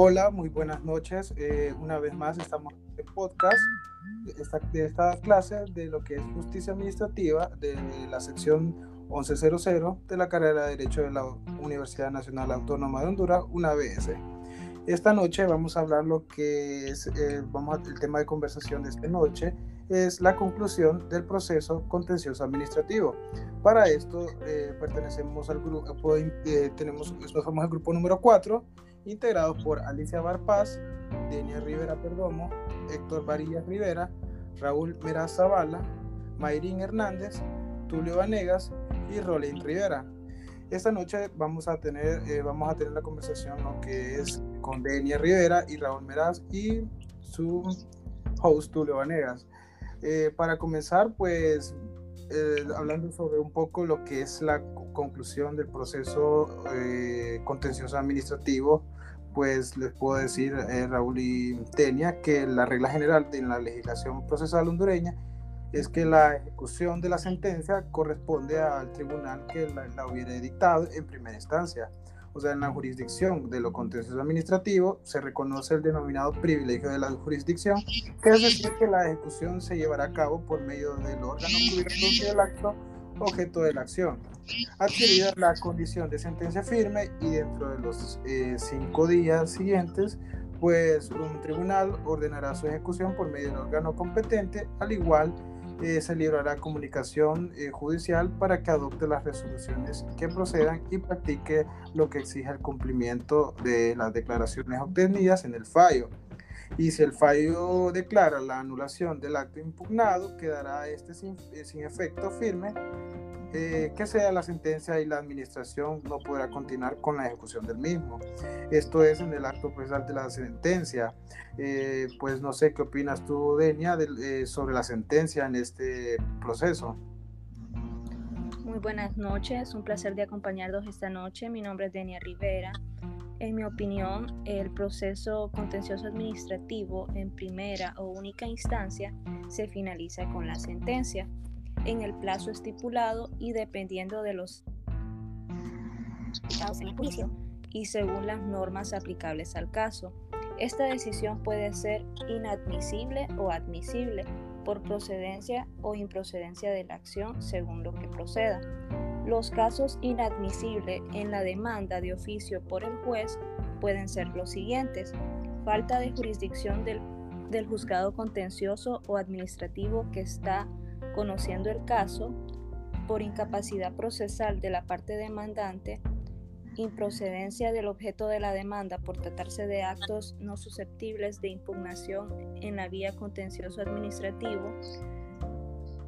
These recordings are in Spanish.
Hola, muy buenas noches. Eh, una vez más estamos en podcast de esta, de esta clase de lo que es justicia administrativa de la sección 1100 de la carrera de Derecho de la Universidad Nacional Autónoma de Honduras, una ABS. Esta noche vamos a hablar lo que es, eh, vamos a, el tema de conversación de esta noche es la conclusión del proceso contencioso administrativo. Para esto eh, pertenecemos al grupo, eh, tenemos, somos el grupo número 4 integrados por Alicia Barpaz, Denia Rivera Perdomo, Héctor Varillas Rivera, Raúl Meraz Zavala, Mayrín Hernández, Tulio Vanegas y Rolín Rivera. Esta noche vamos a tener, eh, vamos a tener la conversación lo que es con Denia Rivera y Raúl Meraz y su host Tulio Vanegas. Eh, para comenzar, pues eh, hablando sobre un poco lo que es la conclusión del proceso contencioso administrativo pues les puedo decir, eh, Raúl y Tenia, que la regla general de la legislación procesal hondureña es que la ejecución de la sentencia corresponde al tribunal que la, hubiera dictado en primera instancia. O sea, en la jurisdicción de lo contencioso administrativo se reconoce el denominado privilegio de la jurisdicción, que es decir, que la ejecución se llevará a cabo por medio del órgano que del acto objeto de la acción adquirida la condición de sentencia firme y dentro de los eh, cinco días siguientes, pues un tribunal ordenará su ejecución por medio del órgano competente, al igual eh, se librará comunicación eh, judicial para que adopte las resoluciones que procedan y practique lo que exige el cumplimiento de las declaraciones obtenidas en el fallo. Y si el fallo declara la anulación del acto impugnado, quedará este sin, sin efecto firme eh, que sea la sentencia y la administración no podrá continuar con la ejecución del mismo. Esto es en el acto procesal de la sentencia. Eh, pues no sé qué opinas tú, Denia, eh, sobre la sentencia en este proceso. Muy buenas noches, un placer de acompañarlos esta noche. Mi nombre es Denia Rivera. En mi opinión, el proceso contencioso administrativo en primera o única instancia se finaliza con la sentencia en el plazo estipulado y dependiendo de los en juicio y según las normas aplicables al caso. Esta decisión puede ser inadmisible o admisible por procedencia o improcedencia de la acción según lo que proceda. Los casos inadmisibles en la demanda de oficio por el juez pueden ser los siguientes. Falta de jurisdicción del, del juzgado contencioso o administrativo que está conociendo el caso, por incapacidad procesal de la parte demandante, improcedencia del objeto de la demanda por tratarse de actos no susceptibles de impugnación en la vía contencioso administrativo,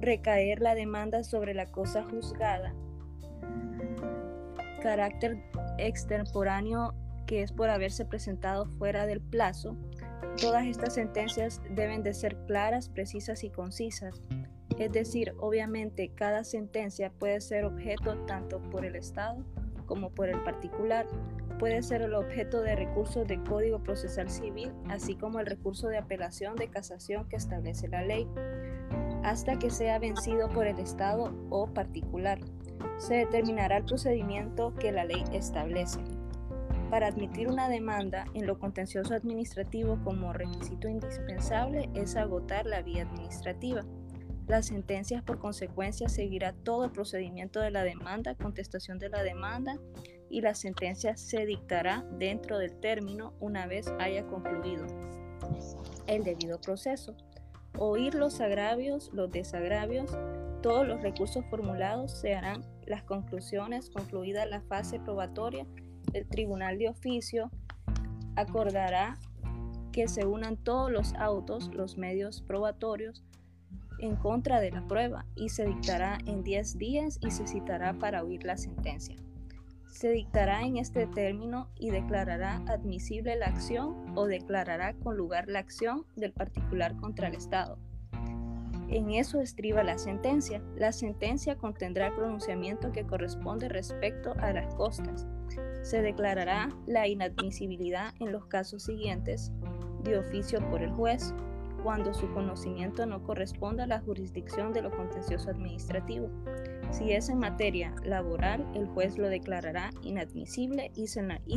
recaer la demanda sobre la cosa juzgada, carácter extemporáneo que es por haberse presentado fuera del plazo. Todas estas sentencias deben de ser claras, precisas y concisas es decir, obviamente cada sentencia puede ser objeto tanto por el Estado como por el particular. Puede ser el objeto de recursos de Código Procesal Civil, así como el recurso de apelación de casación que establece la ley, hasta que sea vencido por el Estado o particular. Se determinará el procedimiento que la ley establece. Para admitir una demanda en lo contencioso administrativo como requisito indispensable es agotar la vía administrativa. Las sentencias por consecuencia seguirá todo el procedimiento de la demanda, contestación de la demanda y la sentencia se dictará dentro del término una vez haya concluido el debido proceso. Oír los agravios, los desagravios, todos los recursos formulados se harán las conclusiones concluida la fase probatoria. El tribunal de oficio acordará que se unan todos los autos, los medios probatorios, en contra de la prueba y se dictará en 10 días y se citará para oír la sentencia. Se dictará en este término y declarará admisible la acción o declarará con lugar la acción del particular contra el Estado. En eso estriba la sentencia. La sentencia contendrá el pronunciamiento que corresponde respecto a las costas. Se declarará la inadmisibilidad en los casos siguientes de oficio por el juez, cuando su conocimiento no corresponda a la jurisdicción de lo contencioso administrativo. Si es en materia laboral, el juez lo declarará inadmisible y,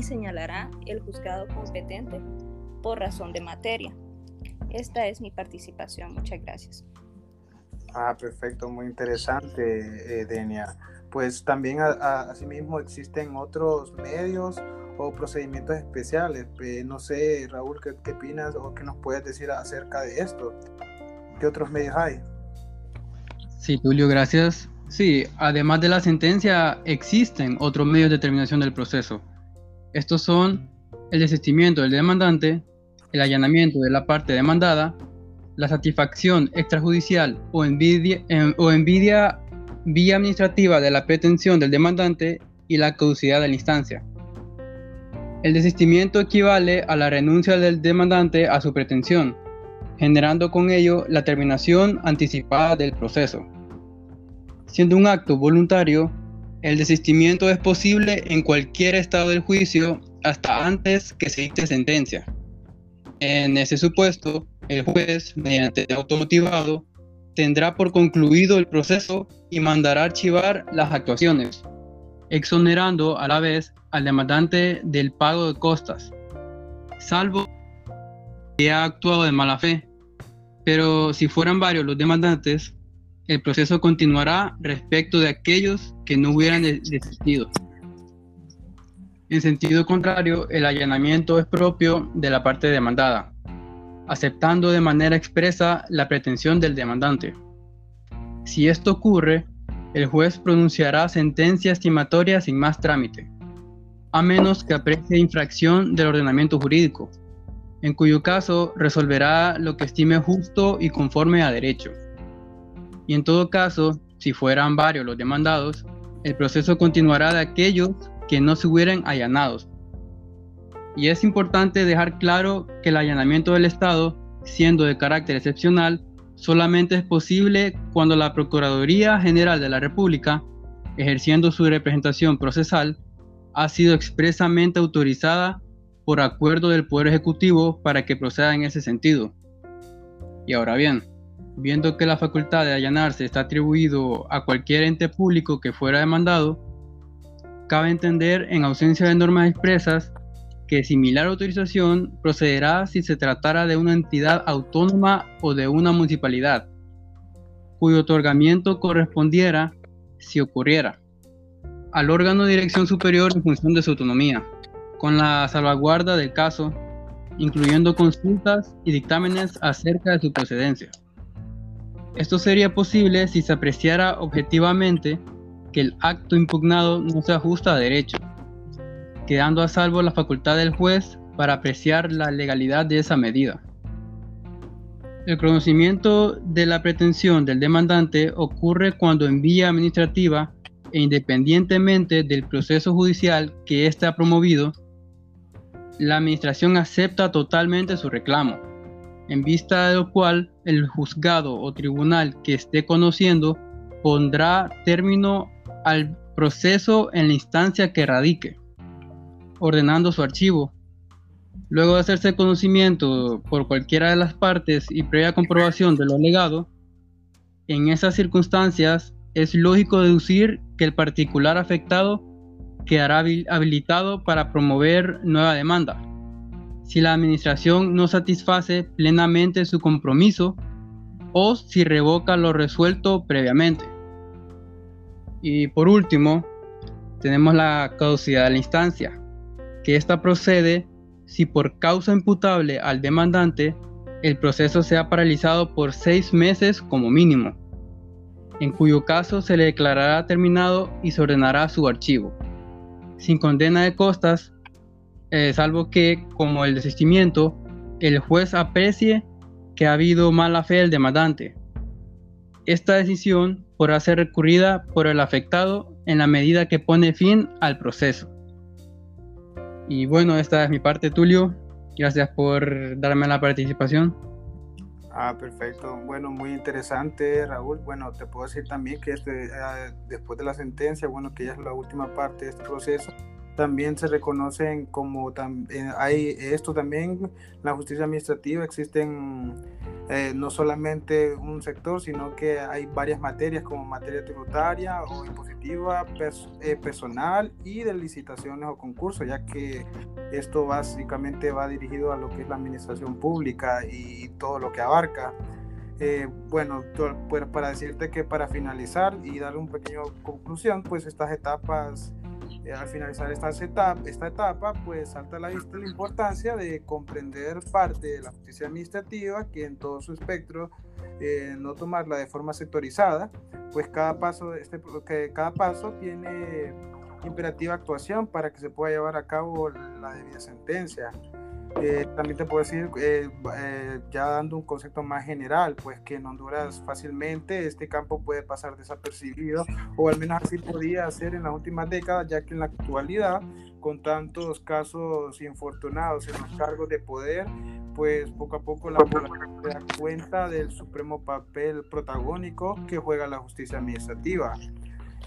señalará el juzgado competente por razón de materia. Esta es mi participación. Muchas gracias. Ah, perfecto, muy interesante, eh, Denia. Pues también asimismo existen otros medios o procedimientos especiales. Eh, no sé, Raúl, ¿qué, ¿qué, opinas o qué nos puedes decir acerca de esto? ¿Qué otros medios hay? Sí, Tulio, gracias. Sí, además de la sentencia, existen otros medios de terminación del proceso. Estos son el desistimiento del demandante, el allanamiento de la parte demandada, la satisfacción extrajudicial o envidia, o envidia vía administrativa de la pretensión del demandante y la caducidad de la instancia. El desistimiento equivale a la renuncia del demandante a su pretensión, generando con ello la terminación anticipada del proceso. Siendo un acto voluntario, el desistimiento es posible en cualquier estado del juicio hasta antes que se dicte sentencia. En ese supuesto, el juez, mediante automotivado, tendrá por concluido el proceso y mandará archivar las actuaciones, exonerando a la vez al demandante del pago de costas, salvo que ha actuado de mala fe. Pero si fueran varios los demandantes, el proceso continuará respecto de aquellos que no hubieran desistido. En sentido contrario, el allanamiento es propio de la parte demandada, aceptando de manera expresa la pretensión del demandante. Si esto ocurre, el juez pronunciará sentencia estimatoria sin más trámite, a menos que aprecie infracción del ordenamiento jurídico, en cuyo caso resolverá lo que estime justo y conforme a derecho. Y en todo caso, si fueran varios los demandados, el proceso continuará de aquellos que no se hubieran allanados. Y es importante dejar claro que el allanamiento del Estado, siendo de carácter excepcional, solamente es posible cuando la Procuraduría General de la República, ejerciendo su representación procesal, ha sido expresamente autorizada por acuerdo del Poder Ejecutivo para que proceda en ese sentido. Y ahora bien, viendo que la facultad de allanarse está atribuido a cualquier ente público que fuera demandado, cabe entender, en ausencia de normas expresas, que similar autorización procederá si se tratara de una entidad autónoma o de una municipalidad, cuyo otorgamiento correspondiera si ocurriera al órgano de dirección superior en función de su autonomía, con la salvaguarda del caso, incluyendo consultas y dictámenes acerca de su procedencia. Esto sería posible si se apreciara objetivamente que el acto impugnado no se ajusta a derecho, quedando a salvo la facultad del juez para apreciar la legalidad de esa medida. El conocimiento de la pretensión del demandante ocurre cuando en vía administrativa e independientemente del proceso judicial que éste ha promovido, la administración acepta totalmente su reclamo, en vista de lo cual el juzgado o tribunal que esté conociendo pondrá término al proceso en la instancia que radique, ordenando su archivo. Luego de hacerse conocimiento por cualquiera de las partes y previa comprobación de lo legado, en esas circunstancias es lógico deducir que el particular afectado quedará habilitado para promover nueva demanda. Si la administración no satisface plenamente su compromiso o si revoca lo resuelto previamente. Y por último, tenemos la caducidad de la instancia, que esta procede si por causa imputable al demandante el proceso sea paralizado por seis meses como mínimo, en cuyo caso se le declarará terminado y se ordenará su archivo, sin condena de costas, eh, salvo que, como el desistimiento, el juez aprecie que ha habido mala fe del demandante. Esta decisión podrá ser recurrida por el afectado en la medida que pone fin al proceso. Y bueno, esta es mi parte, Tulio. Gracias por darme la participación. Ah, perfecto. Bueno, muy interesante, Raúl. Bueno, te puedo decir también que este, ah, después de la sentencia, bueno, que ya es la última parte de este proceso, también se reconocen como eh, hay esto también la justicia administrativa existen eh, no solamente un sector sino que hay varias materias como materia tributaria o impositiva eh, personal y de licitaciones o concursos ya que esto básicamente va dirigido a lo que es la administración pública y todo lo que abarca. Bueno, pues para decirte que para finalizar y dar un pequeño conclusión, pues estas etapas eh, al finalizar esta etapa, esta etapa, pues salta a la vista la importancia de comprender parte de la justicia administrativa, que en todo su espectro, eh, no tomarla de forma sectorizada, pues cada paso, este, que cada paso tiene imperativa actuación para que se pueda llevar a cabo la debida sentencia. Eh, también te puedo decir, eh, eh, ya dando un concepto más general, pues que en Honduras fácilmente este campo puede pasar desapercibido, o al menos así podía ser en las últimas décadas, ya que en la actualidad, con tantos casos infortunados en los cargos de poder, pues poco a poco la población se da cuenta del supremo papel protagónico que juega la justicia administrativa.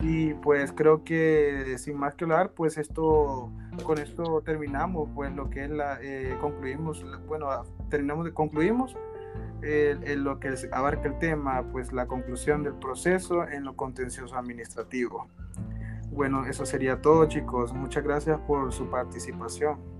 Y pues creo que sin más que hablar, pues esto, con esto terminamos, pues lo que es la, eh, concluimos, bueno, terminamos de, concluimos en lo que abarca el tema, pues la conclusión del proceso en lo contencioso administrativo. Bueno, eso sería todo chicos. Muchas gracias por su participación.